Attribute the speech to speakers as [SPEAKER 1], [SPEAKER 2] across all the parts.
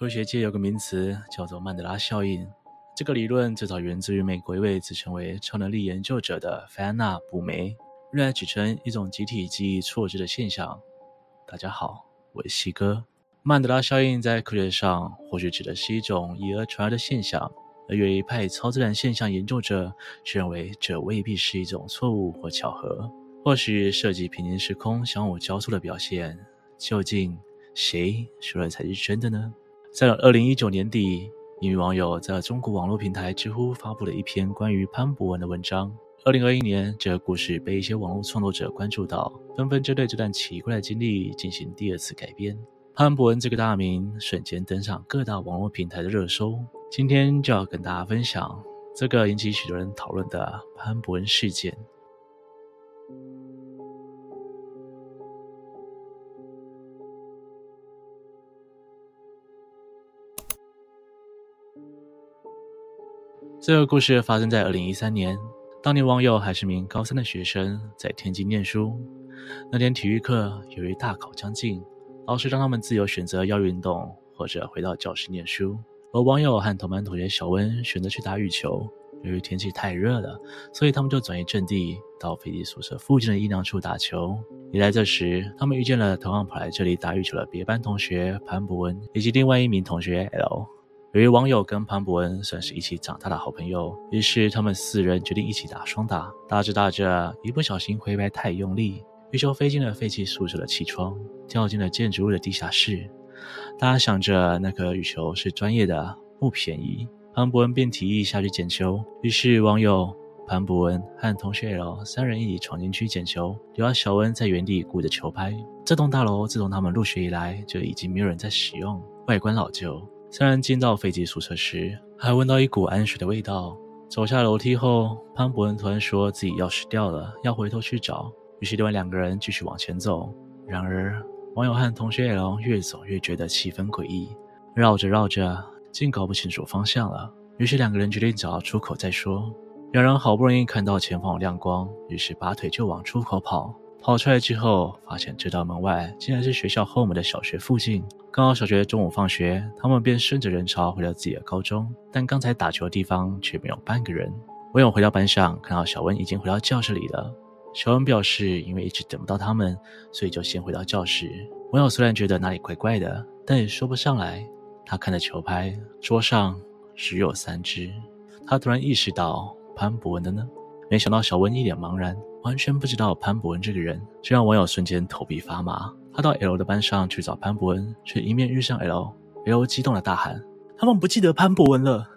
[SPEAKER 1] 科学界有个名词叫做曼德拉效应，这个理论最早源自于美国一位自称为超能力研究者的费安娜·布梅，用来指称一种集体记忆错置的现象。大家好，我是西哥。曼德拉效应在科学上或许指的是一种以讹传讹的现象，而有一派超自然现象研究者却认为这未必是一种错误或巧合，或许涉及平行时空相互交错的表现。究竟谁说的才是真的呢？在二零一九年底，一名网友在中国网络平台知乎发布了一篇关于潘博文的文章。二零二一年，这个故事被一些网络创作者关注到，纷纷针对这段奇怪的经历进行第二次改编。潘博文这个大名瞬间登上各大网络平台的热搜。今天就要跟大家分享这个引起许多人讨论的潘博文事件。这个故事发生在二零一三年，当年网友还是名高三的学生，在天津念书。那天体育课由于大考将近，老师让他们自由选择要运动或者回到教室念书。而网友和同班同学小温选择去打羽球。由于天气太热了，所以他们就转移阵地到飞机宿舍附近的阴凉处打球。也在这时，他们遇见了同样跑来这里打羽球的别班同学潘博文以及另外一名同学 L。由于网友跟潘博文算是一起长大的好朋友，于是他们四人决定一起打双打。打着打着，一不小心挥拍太用力，羽球飞进了废弃宿舍的气窗，掉进了建筑物的地下室。大家想着那颗羽球是专业的，不便宜，潘博文便提议下去捡球。于是网友潘博文和同学 L 三人一起闯进去捡球，留下小温在原地顾着球拍。这栋大楼自从他们入学以来就已经没有人在使用，外观老旧。三人进到飞机宿舍时，还闻到一股氨水的味道。走下楼梯后，潘博文突然说自己钥匙掉了，要回头去找。于是另外两个人继续往前走。然而，网友和同学 L 越走越觉得气氛诡异，绕着绕着，竟搞不清楚方向了。于是两个人决定找到出口再说。两人好不容易看到前方有亮光，于是拔腿就往出口跑。跑出来之后，发现这道门外竟然是学校后门的小学附近。刚好小学中午放学，他们便顺着人潮回到自己的高中。但刚才打球的地方却没有半个人。网友回到班上，看到小温已经回到教室里了。小温表示，因为一直等不到他们，所以就先回到教室。网友虽然觉得哪里怪怪的，但也说不上来。他看着球拍，桌上只有三只。他突然意识到，潘博文的呢？没想到小温一脸茫然。完全不知道潘博文这个人，这让网友瞬间头皮发麻。他到 L 的班上去找潘博文，却迎面遇上 L，L 激动的大喊：“他们不记得潘博文了！”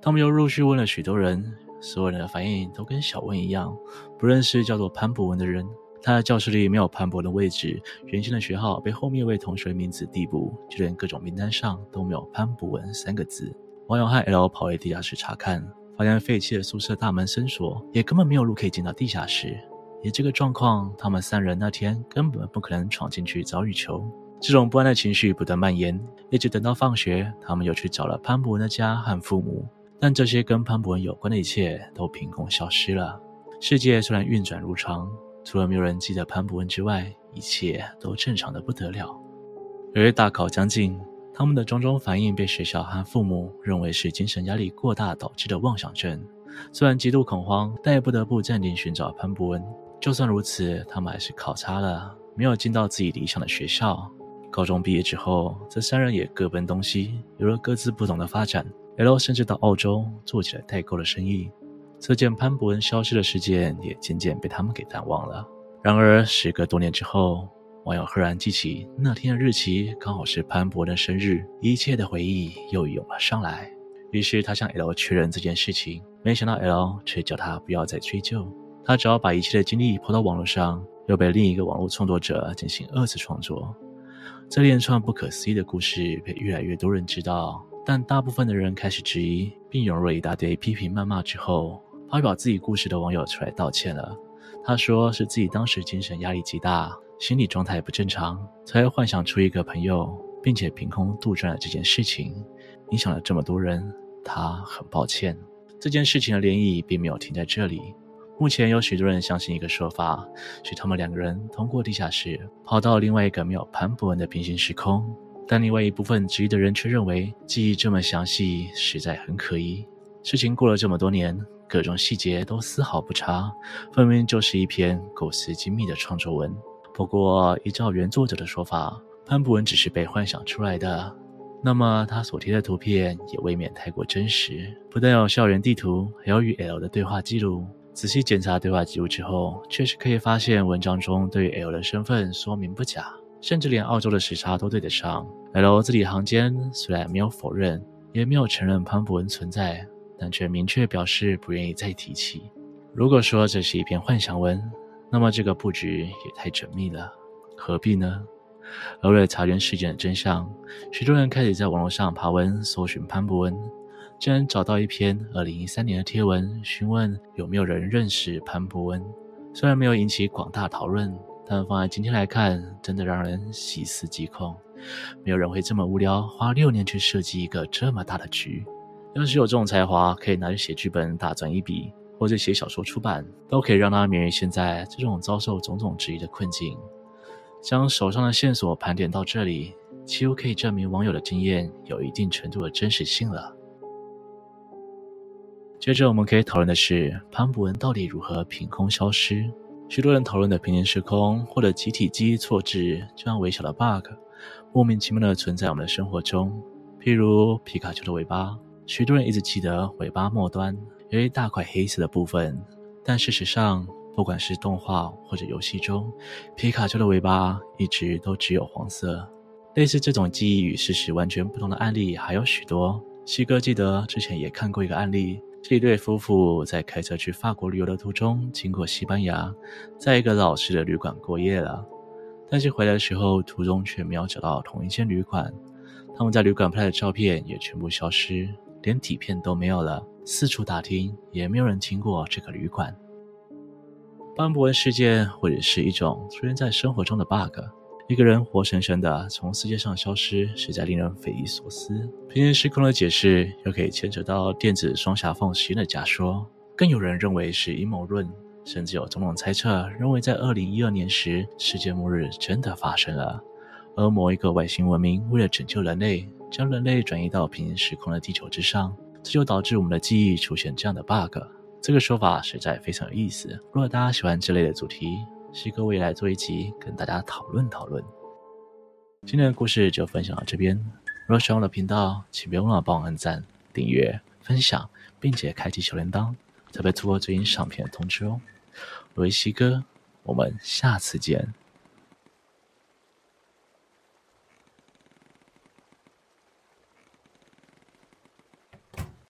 [SPEAKER 1] 他们又陆续问了许多人，所有人的反应都跟小温一样，不认识叫做潘博文的人。他的教室里没有潘博文的位置，原先的学号被后面一位同学的名字递补，就连各种名单上都没有潘博文三个字。网友和 L 跑回地下室查看，发现废弃的宿舍大门深锁，也根本没有路可以进到地下室。以这个状况，他们三人那天根本不可能闯进去找雨球。这种不安的情绪不断蔓延，一直等到放学，他们又去找了潘博文的家和父母，但这些跟潘博文有关的一切都凭空消失了。世界虽然运转如常，除了没有人记得潘博文之外，一切都正常的不得了。由于大考将近，他们的种种反应被学校和父母认为是精神压力过大导致的妄想症。虽然极度恐慌，但也不得不暂停寻找潘博文。就算如此，他们还是考差了，没有进到自己理想的学校。高中毕业之后，这三人也各奔东西，有了各自不同的发展。L 甚至到澳洲做起了代购的生意。这件潘博文消失的事件也渐渐被他们给淡忘了。然而，时隔多年之后，网友赫然记起那天的日期刚好是潘博的生日，一切的回忆又涌了上来。于是他向 L 确认这件事情，没想到 L 却叫他不要再追究。他只要把一切的经历抛到网络上，又被另一个网络创作者进行二次创作。这连串不可思议的故事被越来越多人知道，但大部分的人开始质疑，并涌入了一大堆批评谩骂之后，发表自己故事的网友出来道歉了。他说是自己当时精神压力极大，心理状态不正常，才幻想出一个朋友，并且凭空杜撰了这件事情，影响了这么多人。他很抱歉。这件事情的涟漪并没有停在这里。目前有许多人相信一个说法，是他们两个人通过地下室跑到另外一个没有潘博文的平行时空，但另外一部分质疑的人却认为，记忆这么详细，实在很可疑。事情过了这么多年，各种细节都丝毫不差，分明就是一篇构思精密的创作文。不过，依照原作者的说法，潘博文只是被幻想出来的，那么他所贴的图片也未免太过真实。不但有校园地图，还有与 L 的对话记录。仔细检查对话记录之后，确实可以发现文章中对于 L 的身份说明不假，甚至连澳洲的时差都对得上。L 字里行间虽然没有否认，也没有承认潘博文存在，但却明确表示不愿意再提起。如果说这是一篇幻想文，那么这个布局也太缜密了，何必呢？而为了查证事件的真相，许多人开始在网络上爬文搜寻潘博文。竟然找到一篇二零一三年的贴文，询问有没有人认识潘博文。虽然没有引起广大讨论，但放在今天来看，真的让人细思极恐。没有人会这么无聊，花六年去设计一个这么大的局。要是有这种才华，可以拿去写剧本大赚一笔，或者写小说出版，都可以让他免于现在这种遭受种种质疑的困境。将手上的线索盘点到这里，几乎可以证明网友的经验有一定程度的真实性了。接着我们可以讨论的是潘博文到底如何凭空消失？许多人讨论的平行时空或者集体记忆错置，这样微小的 bug，莫名其妙的存在我们的生活中。譬如皮卡丘的尾巴，许多人一直记得尾巴末端有一大块黑色的部分，但事实上，不管是动画或者游戏中，皮卡丘的尾巴一直都只有黄色。类似这种记忆与事实完全不同的案例还有许多。西哥记得之前也看过一个案例。这一对夫妇在开车去法国旅游的途中，经过西班牙，在一个老式的旅馆过夜了。但是回来的时候，途中却没有找到同一间旅馆。他们在旅馆拍的照片也全部消失，连底片都没有了。四处打听，也没有人听过这个旅馆。潘博文事件或者是一种出现在生活中的 bug。一个人活生生的从世界上消失，实在令人匪夷所思。平行时空的解释又可以牵扯到电子双狭缝实验的假说，更有人认为是阴谋论，甚至有种种猜测认为在二零一二年时，世界末日真的发生了，而某一个外星文明为了拯救人类，将人类转移到平行时空的地球之上，这就导致我们的记忆出现这样的 bug。这个说法实在非常有意思。如果大家喜欢这类的主题，西哥未来做一集跟大家讨论讨论。今天的故事就分享到这边。如果喜欢我的频道，请别忘了帮我按赞、订阅、分享，并且开启小铃铛，才不会错过最新上片的通知哦。我是西哥，我们下次见。